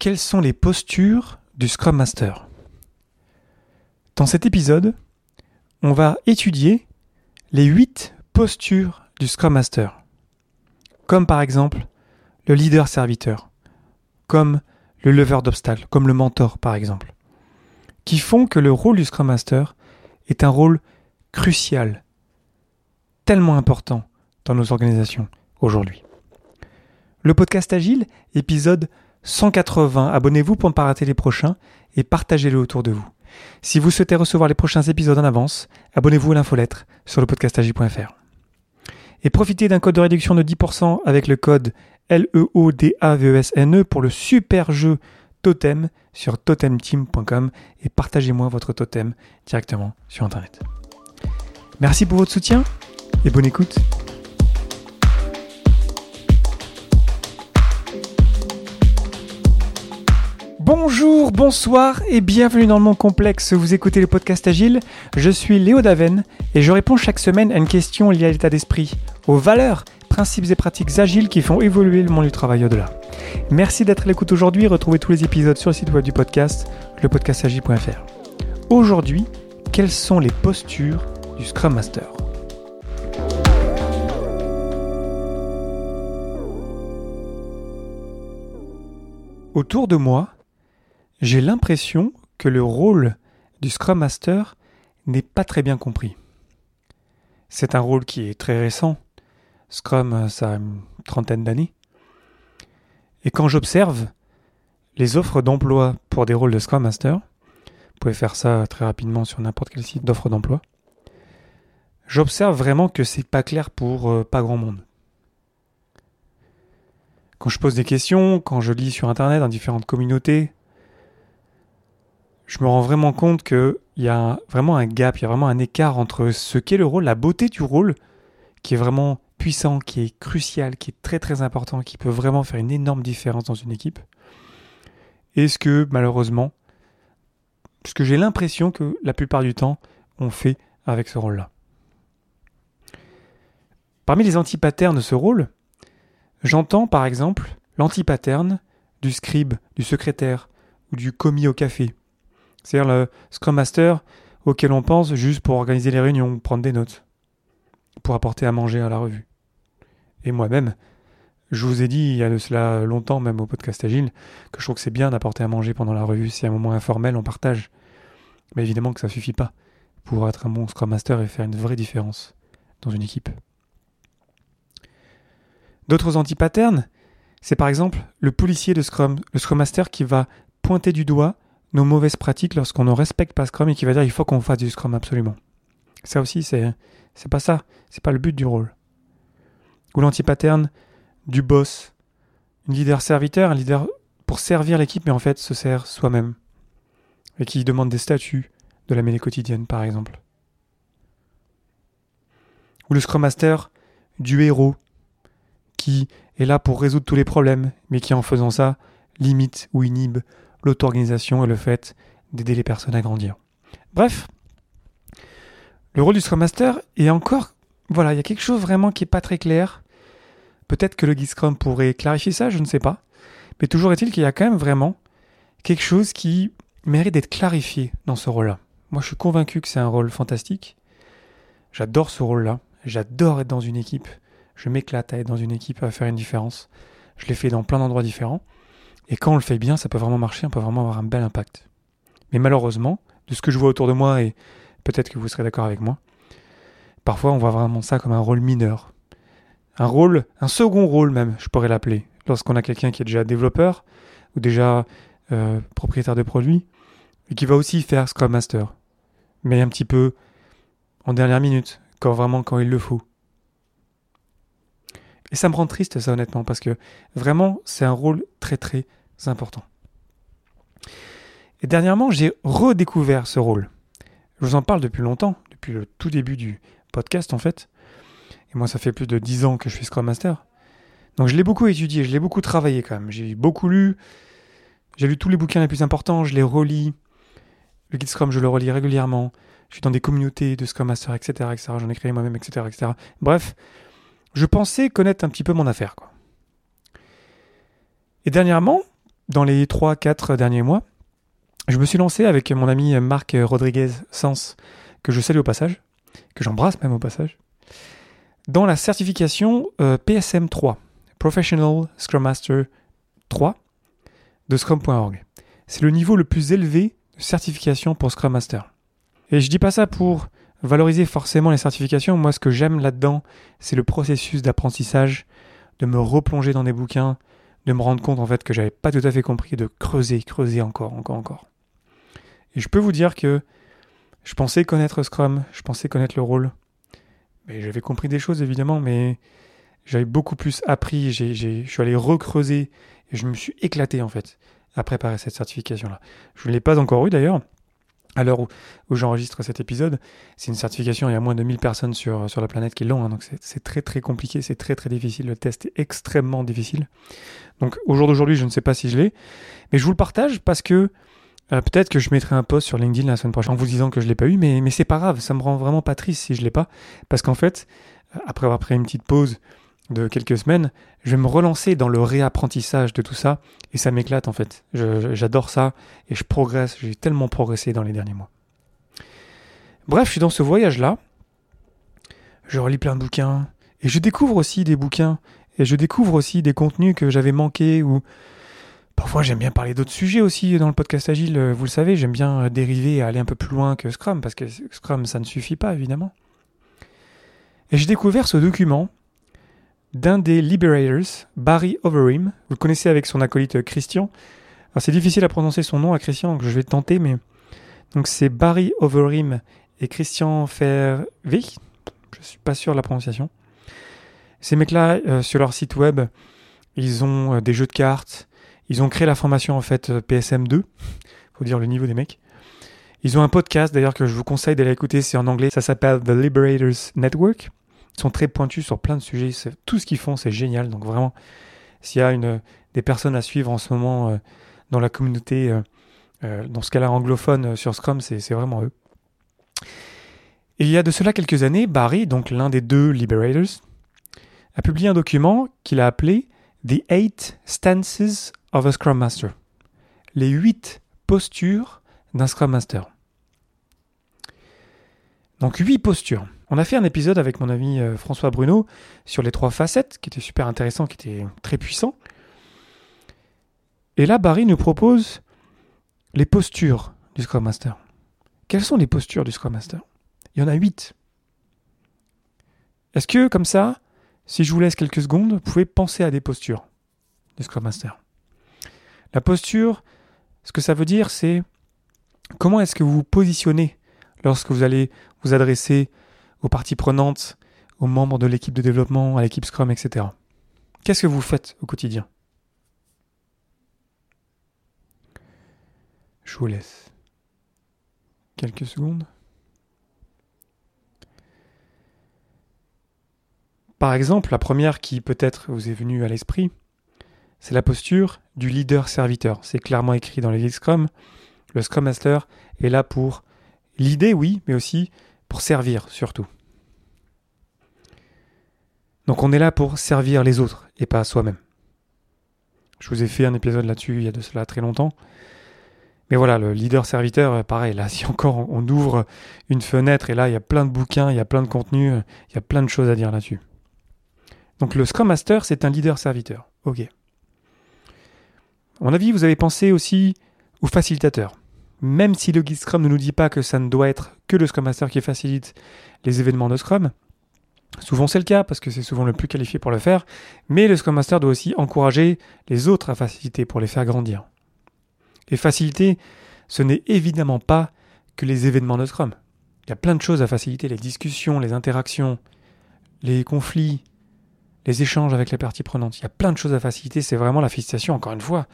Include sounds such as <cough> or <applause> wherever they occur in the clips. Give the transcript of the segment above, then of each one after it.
Quelles sont les postures du Scrum Master? Dans cet épisode, on va étudier les 8 postures du Scrum Master. Comme par exemple le leader serviteur, comme le lever d'obstacles, comme le mentor par exemple, qui font que le rôle du Scrum Master est un rôle crucial, tellement important dans nos organisations aujourd'hui. Le podcast Agile, épisode 180. Abonnez-vous pour ne pas rater les prochains et partagez-le autour de vous. Si vous souhaitez recevoir les prochains épisodes en avance, abonnez-vous à l'infolettre sur le podcastagile.fr. Et profitez d'un code de réduction de 10% avec le code LEODAVESNE e pour le super jeu Totem sur totemteam.com et partagez-moi votre totem directement sur Internet. Merci pour votre soutien et bonne écoute. Bonjour, bonsoir et bienvenue dans le monde complexe. Vous écoutez le podcast Agile. Je suis Léo Daven et je réponds chaque semaine à une question liée à l'état d'esprit, aux valeurs, principes et pratiques agiles qui font évoluer le monde du travail au-delà. Merci d'être à l'écoute aujourd'hui. Retrouvez tous les épisodes sur le site web du podcast, lepodcastagile.fr. Aujourd'hui, quelles sont les postures du Scrum Master? Autour de moi, j'ai l'impression que le rôle du Scrum Master n'est pas très bien compris. C'est un rôle qui est très récent. Scrum, ça a une trentaine d'années. Et quand j'observe les offres d'emploi pour des rôles de Scrum Master, vous pouvez faire ça très rapidement sur n'importe quel site d'offres d'emploi, j'observe vraiment que c'est pas clair pour euh, pas grand monde. Quand je pose des questions, quand je lis sur internet dans différentes communautés, je me rends vraiment compte qu'il y a vraiment un gap, il y a vraiment un écart entre ce qu'est le rôle, la beauté du rôle, qui est vraiment puissant, qui est crucial, qui est très très important, qui peut vraiment faire une énorme différence dans une équipe, et ce que malheureusement, ce que j'ai l'impression que la plupart du temps, on fait avec ce rôle-là. Parmi les antipaternes de ce rôle, j'entends par exemple l'antipaterne du scribe, du secrétaire ou du commis au café, c'est-à-dire le Scrum Master auquel on pense juste pour organiser les réunions, prendre des notes, pour apporter à manger à la revue. Et moi-même, je vous ai dit il y a de cela longtemps, même au podcast Agile, que je trouve que c'est bien d'apporter à manger pendant la revue. À un moment informel, on partage. Mais évidemment que ça suffit pas pour être un bon Scrum Master et faire une vraie différence dans une équipe. D'autres anti-patterns, c'est par exemple le policier de Scrum, le Scrum Master qui va pointer du doigt nos mauvaises pratiques lorsqu'on ne respecte pas Scrum et qui va dire il faut qu'on fasse du Scrum absolument. Ça aussi, c'est, c'est pas ça. C'est pas le but du rôle. Ou l'anti-pattern du boss. Un leader serviteur, un leader pour servir l'équipe, mais en fait se sert soi-même. Et qui demande des statuts de la mêlée quotidienne, par exemple. Ou le Scrum Master du héros, qui est là pour résoudre tous les problèmes, mais qui en faisant ça limite ou inhibe l'auto-organisation et le fait d'aider les personnes à grandir. Bref, le rôle du Scrum Master est encore, voilà, il y a quelque chose vraiment qui n'est pas très clair. Peut-être que le guide Scrum pourrait clarifier ça, je ne sais pas. Mais toujours est-il qu'il y a quand même vraiment quelque chose qui mérite d'être clarifié dans ce rôle-là. Moi, je suis convaincu que c'est un rôle fantastique. J'adore ce rôle-là. J'adore être dans une équipe. Je m'éclate à être dans une équipe, à faire une différence. Je l'ai fait dans plein d'endroits différents. Et quand on le fait bien, ça peut vraiment marcher, on peut vraiment avoir un bel impact. Mais malheureusement, de ce que je vois autour de moi, et peut-être que vous serez d'accord avec moi, parfois on voit vraiment ça comme un rôle mineur. Un rôle, un second rôle même, je pourrais l'appeler, lorsqu'on a quelqu'un qui est déjà développeur ou déjà euh, propriétaire de produit, et qui va aussi faire Scrum Master, mais un petit peu en dernière minute, quand vraiment quand il le faut. Et ça me rend triste ça honnêtement, parce que vraiment c'est un rôle très très important. Et dernièrement, j'ai redécouvert ce rôle. Je vous en parle depuis longtemps, depuis le tout début du podcast en fait. Et moi, ça fait plus de dix ans que je suis Scrum Master. Donc je l'ai beaucoup étudié, je l'ai beaucoup travaillé quand même. J'ai beaucoup lu, j'ai lu tous les bouquins les plus importants, je les relis. Le guide Scrum, je le relis régulièrement. Je suis dans des communautés de Scrum Master, etc. etc. J'en ai créé moi-même, etc., etc. Bref, je pensais connaître un petit peu mon affaire. Quoi. Et dernièrement, dans les 3-4 derniers mois, je me suis lancé avec mon ami Marc Rodriguez Sens, que je salue au passage, que j'embrasse même au passage, dans la certification euh, PSM 3, Professional Scrum Master 3 de Scrum.org. C'est le niveau le plus élevé de certification pour Scrum Master. Et je dis pas ça pour valoriser forcément les certifications. Moi, ce que j'aime là-dedans, c'est le processus d'apprentissage, de me replonger dans des bouquins, de me rendre compte en fait que j'avais pas tout à fait compris, de creuser, creuser encore, encore, encore. Et je peux vous dire que je pensais connaître Scrum, je pensais connaître le rôle, mais j'avais compris des choses évidemment, mais j'avais beaucoup plus appris, je suis allé recreuser et je me suis éclaté en fait à préparer cette certification-là. Je ne l'ai pas encore eu d'ailleurs. À l'heure où, j'enregistre cet épisode, c'est une certification, il y a moins de 1000 personnes sur, la planète qui l'ont, hein, donc c'est très très compliqué, c'est très très difficile, le test est extrêmement difficile. Donc au jour d'aujourd'hui, je ne sais pas si je l'ai, mais je vous le partage parce que euh, peut-être que je mettrai un post sur LinkedIn la semaine prochaine en vous disant que je l'ai pas eu, mais, mais c'est pas grave, ça me rend vraiment pas triste si je l'ai pas, parce qu'en fait, après avoir pris une petite pause de quelques semaines, je vais me relancer dans le réapprentissage de tout ça, et ça m'éclate en fait. J'adore ça, et je progresse, j'ai tellement progressé dans les derniers mois. Bref, je suis dans ce voyage-là, je relis plein de bouquins, et je découvre aussi des bouquins, et je découvre aussi des contenus que j'avais manqués ou Parfois, j'aime bien parler d'autres sujets aussi dans le podcast Agile. Vous le savez, j'aime bien dériver et aller un peu plus loin que Scrum, parce que Scrum, ça ne suffit pas, évidemment. Et j'ai découvert ce document d'un des Liberators, Barry Overeem. Vous le connaissez avec son acolyte Christian. Alors, c'est difficile à prononcer son nom à Christian, donc je vais tenter, mais. Donc, c'est Barry Overeem et Christian Fervig. Je suis pas sûr de la prononciation. Ces mecs-là, euh, sur leur site web, ils ont euh, des jeux de cartes, ils ont créé la formation en fait euh, PSM2, faut dire le niveau des mecs. Ils ont un podcast d'ailleurs que je vous conseille d'aller écouter, c'est en anglais, ça s'appelle The Liberators Network. Ils sont très pointus sur plein de sujets, tout ce qu'ils font c'est génial, donc vraiment, s'il y a une, des personnes à suivre en ce moment euh, dans la communauté, euh, dans ce cas-là anglophone sur Scrum, c'est vraiment eux. Et il y a de cela quelques années, Barry, donc l'un des deux Liberators, a publié un document qu'il a appelé The Eight Stances of a Scrum Master. Les huit postures d'un Scrum Master. Donc huit postures. On a fait un épisode avec mon ami euh, François Bruno sur les trois facettes, qui était super intéressant, qui était très puissant. Et là, Barry nous propose les postures du Scrum Master. Quelles sont les postures du Scrum Master? Il y en a huit. Est-ce que, comme ça, si je vous laisse quelques secondes, vous pouvez penser à des postures du Scrum Master? La posture, ce que ça veut dire, c'est comment est-ce que vous vous positionnez lorsque vous allez vous adresser aux parties prenantes, aux membres de l'équipe de développement, à l'équipe Scrum, etc. Qu'est-ce que vous faites au quotidien? Je vous laisse quelques secondes. Par exemple, la première qui peut-être vous est venue à l'esprit, c'est la posture du leader-serviteur. C'est clairement écrit dans les Scrum. Le Scrum Master est là pour l'idée, oui, mais aussi pour servir surtout. Donc on est là pour servir les autres et pas soi-même. Je vous ai fait un épisode là-dessus il y a de cela très longtemps. Mais voilà, le leader-serviteur, pareil, là, <laughs> si encore on ouvre une fenêtre et là, il y a plein de bouquins, il y a plein de contenus, il y a plein de choses à dire là-dessus. Donc le Scrum Master, c'est un leader-serviteur. Ok. À mon avis, vous avez pensé aussi au facilitateur. Même si le guide Scrum ne nous dit pas que ça ne doit être que le Scrum Master qui facilite les événements de Scrum, souvent c'est le cas parce que c'est souvent le plus qualifié pour le faire, mais le Scrum Master doit aussi encourager les autres à faciliter pour les faire grandir. Et faciliter, ce n'est évidemment pas que les événements de Scrum. Il y a plein de choses à faciliter, les discussions, les interactions, les conflits, les échanges avec les parties prenantes. Il y a plein de choses à faciliter. C'est vraiment la facilitation, encore une fois.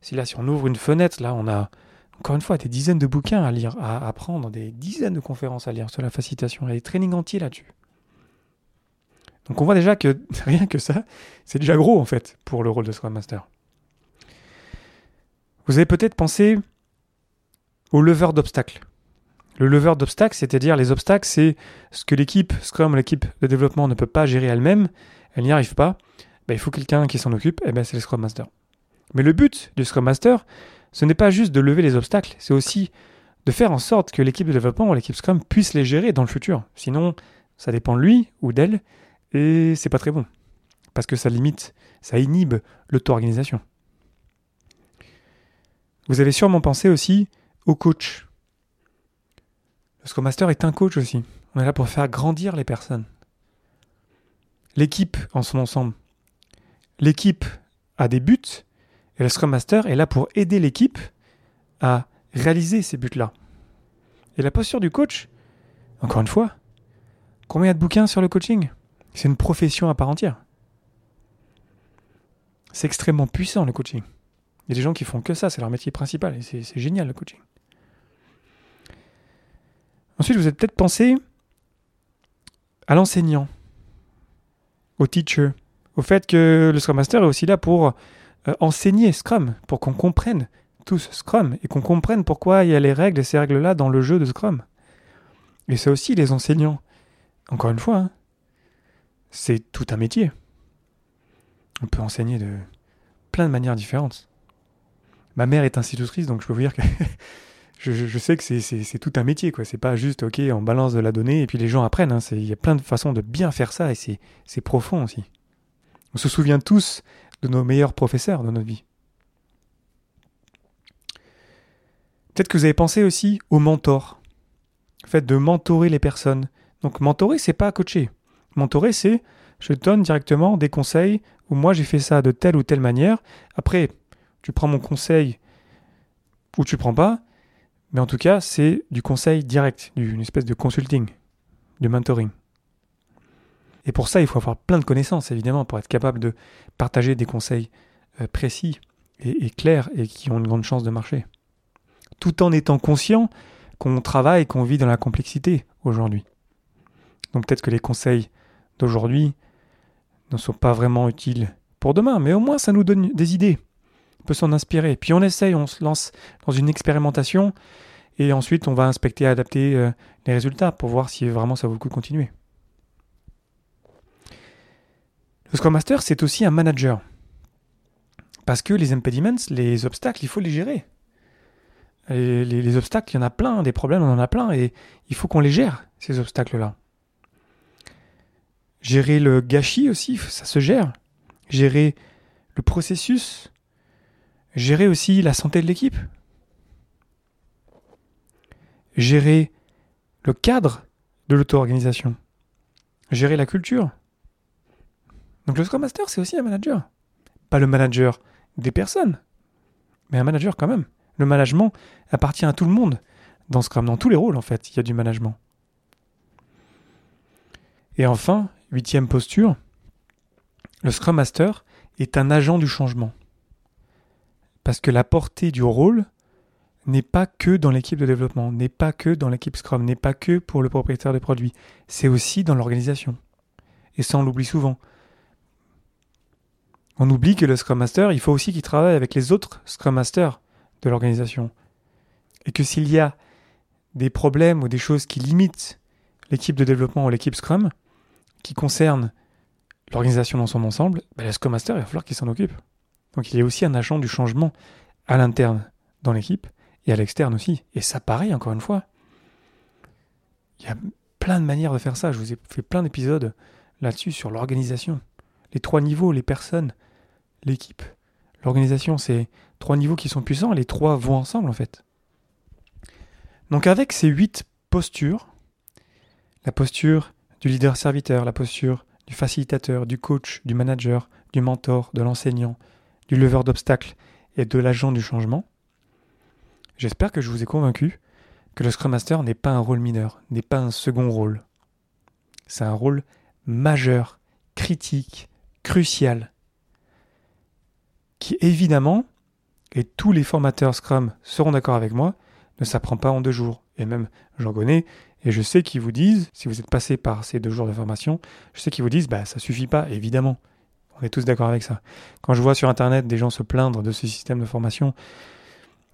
Si là, si on ouvre une fenêtre, là, on a encore une fois des dizaines de bouquins à lire, à apprendre, des dizaines de conférences à lire sur la facilitation. Il y des trainings entiers là-dessus. Donc on voit déjà que <laughs> rien que ça, c'est déjà gros en fait pour le rôle de Scrum Master. Vous avez peut-être pensé au lever d'obstacles. Le lever d'obstacles, c'est-à-dire les obstacles, c'est ce que l'équipe Scrum, l'équipe de développement ne peut pas gérer elle-même, elle n'y arrive pas, bah, il faut quelqu'un qui s'en occupe, et ben c'est le Scrum Master. Mais le but du Scrum Master, ce n'est pas juste de lever les obstacles, c'est aussi de faire en sorte que l'équipe de développement ou l'équipe Scrum puisse les gérer dans le futur. Sinon, ça dépend de lui ou d'elle, et c'est pas très bon. Parce que ça limite, ça inhibe l'auto-organisation. Vous avez sûrement pensé aussi au coach. Le Scrum Master est un coach aussi. On est là pour faire grandir les personnes. L'équipe en son ensemble. L'équipe a des buts et le Scrum Master est là pour aider l'équipe à réaliser ces buts-là. Et la posture du coach, encore une fois, combien y a de bouquins sur le coaching? C'est une profession à part entière. C'est extrêmement puissant le coaching. Il y a des gens qui font que ça, c'est leur métier principal et c'est génial le coaching. Ensuite, vous avez peut-être pensé à l'enseignant, au teacher, au fait que le Scrum Master est aussi là pour euh, enseigner Scrum, pour qu'on comprenne tous Scrum et qu'on comprenne pourquoi il y a les règles et ces règles-là dans le jeu de Scrum. Et c'est aussi les enseignants. Encore une fois, hein, c'est tout un métier. On peut enseigner de plein de manières différentes. Ma mère est institutrice, donc je peux vous dire que <laughs> je, sais que c'est tout un métier. quoi. C'est pas juste, ok, on balance de la donnée et puis les gens apprennent. Hein. Il y a plein de façons de bien faire ça et c'est profond aussi. On se souvient tous nos meilleurs professeurs dans notre vie. Peut-être que vous avez pensé aussi au mentor. Le fait de mentorer les personnes. Donc mentorer, c'est pas coacher. Mentorer, c'est je donne directement des conseils ou moi j'ai fait ça de telle ou telle manière. Après, tu prends mon conseil ou tu prends pas. Mais en tout cas, c'est du conseil direct, une espèce de consulting, de mentoring. Et pour ça, il faut avoir plein de connaissances, évidemment, pour être capable de partager des conseils euh, précis et, clairs et qui ont une grande chance de marcher. Tout en étant conscient qu'on travaille, qu'on vit dans la complexité aujourd'hui. Donc peut-être que les conseils d'aujourd'hui ne sont pas vraiment utiles pour demain, mais au moins ça nous donne des idées. On peut s'en inspirer. Puis on essaye, on se lance dans une expérimentation et ensuite on va inspecter adapter euh, les résultats pour voir si vraiment ça vaut le coup de continuer. Le Scrum Master, c'est aussi un manager. Parce que les impediments, les obstacles, il faut les gérer. les, obstacles, il y en a plein, des problèmes, on en a plein, et il faut qu'on les gère, ces obstacles-là. Gérer le gâchis aussi, ça se gère. Gérer le processus. Gérer aussi la santé de l'équipe. Gérer le cadre de l'auto-organisation. Gérer la culture. Donc le Scrum Master, c'est aussi un manager. Pas le manager des personnes, mais un manager quand même. Le management appartient à tout le monde. Dans Scrum, dans tous les rôles, en fait, il y a du management. Et enfin, huitième posture, le Scrum Master est un agent du changement. Parce que la portée du rôle n'est pas que dans l'équipe de développement, n'est pas que dans l'équipe Scrum, n'est pas que pour le propriétaire des produits, c'est aussi dans l'organisation. Et ça, on l'oublie souvent. On oublie que le Scrum Master, il faut aussi qu'il travaille avec les autres Scrum Masters de l'organisation. Et que s'il y a des problèmes ou des choses qui limitent l'équipe de développement ou l'équipe Scrum, qui concernent l'organisation dans son ensemble, ben le Scrum Master, il va falloir qu'il s'en occupe. Donc il y a aussi un agent du changement à l'interne dans l'équipe et à l'externe aussi. Et ça pareil, encore une fois. Il y a plein de manières de faire ça. Je vous ai fait plein d'épisodes là-dessus sur l'organisation. Les trois niveaux, les personnes, l'équipe, l'organisation, c'est trois niveaux qui sont puissants, les trois vont ensemble en fait. Donc avec ces huit postures, la posture du leader serviteur, la posture du facilitateur, du coach, du manager, du mentor, de l'enseignant, du leveur d'obstacles et de l'agent du changement, j'espère que je vous ai convaincu que le Scrum Master n'est pas un rôle mineur, n'est pas un second rôle. C'est un rôle majeur, critique, crucial, qui évidemment, et tous les formateurs Scrum seront d'accord avec moi, ne s'apprend pas en deux jours. Et même j'en connais, et je sais qu'ils vous disent, si vous êtes passé par ces deux jours de formation, je sais qu'ils vous disent, bah ça suffit pas, évidemment. On est tous d'accord avec ça. Quand je vois sur internet des gens se plaindre de ce système de formation,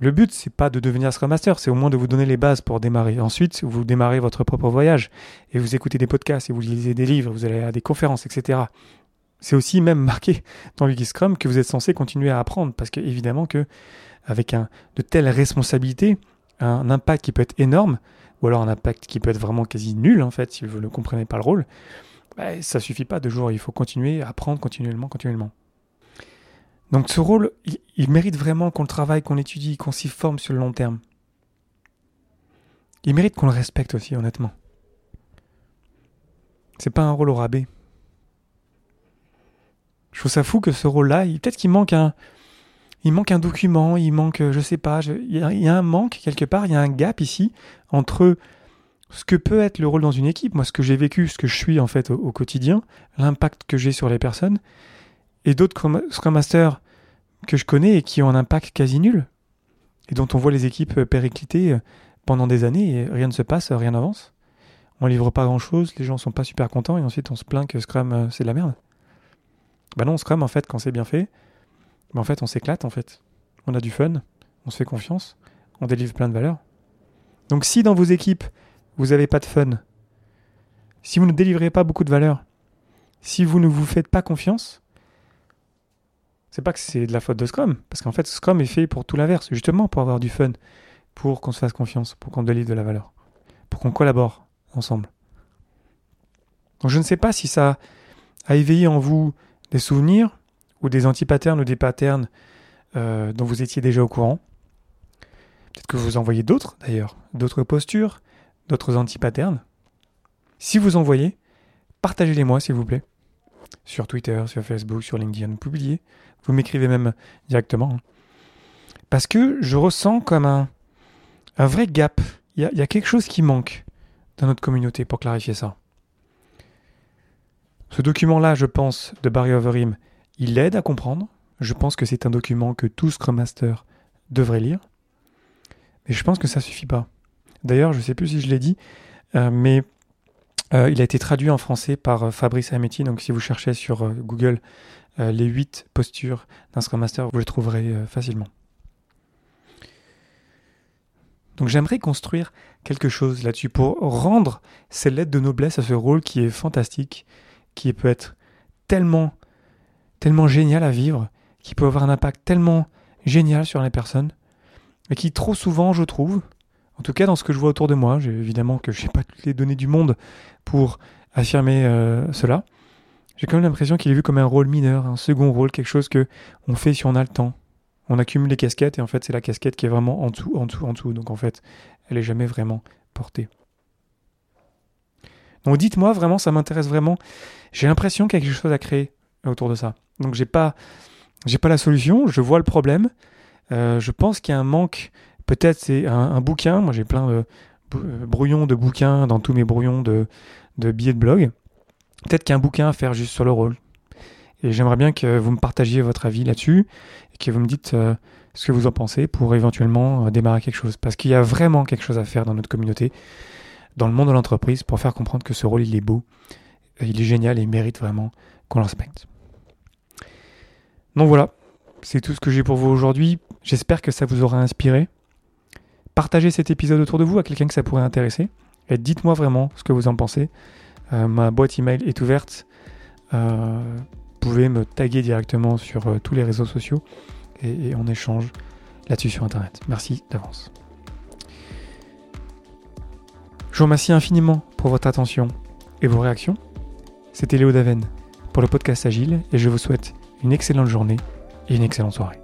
le but, c'est pas de devenir Scrum Master, c'est au moins de vous donner les bases pour démarrer. Ensuite, vous démarrez votre propre voyage et vous écoutez des podcasts et vous lisez des livres, vous allez à des conférences, etc c'est aussi même marqué dans le Scrum que vous êtes censé continuer à apprendre parce que évidemment que avec un, de telles responsabilités, un impact qui peut être énorme, ou alors un impact qui peut être vraiment quasi nul en fait, si vous ne comprenez pas le rôle, bah, ça suffit pas de jour, il faut continuer à apprendre continuellement, continuellement. Donc ce rôle, il, mérite vraiment qu'on le travaille, qu'on l'étudie, qu'on s'y forme sur le long terme. Il mérite qu'on le respecte aussi, honnêtement. C'est pas un rôle au rabais. Je trouve ça fou que ce rôle-là, peut-être qu'il manque un, il manque un document, il manque, je sais pas, il, y a, un manque quelque part, il y a un gap ici entre ce que peut être le rôle dans une équipe, moi ce que j'ai vécu, ce que je suis en fait au, quotidien, l'impact que j'ai sur les personnes, et d'autres Scrum Masters que je connais et qui ont un impact quasi nul, et dont on voit les équipes péricliter pendant des années et rien ne se passe, rien n'avance. On livre pas grand chose, les gens sont pas super contents et ensuite on se plaint que Scrum euh, c'est de la merde. Bah non, Scrum en fait quand c'est bien fait, mais en fait, on s'éclate, en fait. On a du fun, on se fait confiance, on délivre plein de valeurs. Donc si dans vos équipes, vous n'avez pas de fun, si vous ne délivrez pas beaucoup de valeurs, si vous ne vous faites pas confiance, c'est pas que c'est de la faute de Scrum, parce qu'en fait, Scrum est fait pour tout l'inverse, justement pour avoir du fun, pour qu'on se fasse confiance, pour qu'on délivre de la valeur, pour qu'on collabore ensemble. Donc je ne sais pas si ça a éveillé en vous des souvenirs, ou des anti-patterns ou des patterns euh, dont vous étiez déjà au courant? Peut-être que vous en voyez d'autres d'ailleurs, d'autres postures, d'autres anti-patterns. Si vous en voyez, partagez-les moi s'il vous plaît. Sur Twitter, sur Facebook, sur LinkedIn, publiez. Vous m'écrivez même directement. Hein. Parce que je ressens comme un vrai gap. Il y, a, quelque chose qui manque dans notre communauté pour clarifier ça. Ce document-là, je pense, de Barry Overeem, il aide à comprendre. Je pense que c'est un document que tout Scrum Master devrait lire. Mais je pense que ça suffit pas. D'ailleurs, je ne sais plus si je l'ai dit, euh, mais euh, il a été traduit en français par euh, Fabrice Ametti. Donc si vous cherchez sur Google les 8 postures d'un Scrum Master, vous le trouverez facilement. Donc j'aimerais construire quelque chose là-dessus pour rendre cette lettre de noblesse à ce rôle qui est fantastique, qui peut être tellement tellement génial à vivre, qui peut avoir un impact tellement génial sur les personnes, et qui trop souvent, je trouve, en tout cas dans ce que je vois autour de moi, évidemment que je n'ai <laughs> pas toutes les données du monde pour affirmer euh, cela, j'ai quand même l'impression qu'il est vu comme un rôle mineur, un second rôle, quelque chose que on fait si on a le temps. On accumule les casquettes et en fait c'est la casquette qui est vraiment en dessous, en dessous, en dessous. Donc en fait, elle est jamais vraiment portée. Donc dites-moi vraiment, ça m'intéresse vraiment. J'ai l'impression qu'il y a quelque chose à créer autour de ça. Donc j'ai pas, pas la solution. Je vois le problème. Euh, je pense qu'il y a un manque. Peut-être c'est un, bouquin. Moi j'ai plein de euh, brouillons de bouquins dans tous mes brouillons de, de billets de blog. Peut-être qu'il y a un bouquin à faire juste sur le rôle. Et j'aimerais bien que vous me partagiez votre avis là-dessus et que vous me dites euh, ce que vous en pensez pour éventuellement démarrer quelque chose. Parce qu'il y a vraiment quelque chose à faire dans notre communauté, dans le monde de l'entreprise, pour faire comprendre que ce rôle, il est beau, il est génial et il mérite vraiment qu'on le respecte. Donc voilà, c'est tout ce que j'ai pour vous aujourd'hui. J'espère que ça vous aura inspiré. Partagez cet épisode autour de vous à quelqu'un que ça pourrait intéresser. Et dites-moi vraiment ce que vous en pensez. Euh, ma boîte email est ouverte. Euh, vous pouvez me taguer directement sur euh, tous les réseaux sociaux et, et on échange là-dessus sur Internet. Merci d'avance. Je vous remercie infiniment pour votre attention et vos réactions. C'était Léo Daven pour le podcast Agile et je vous souhaite une excellente journée et une excellente soirée.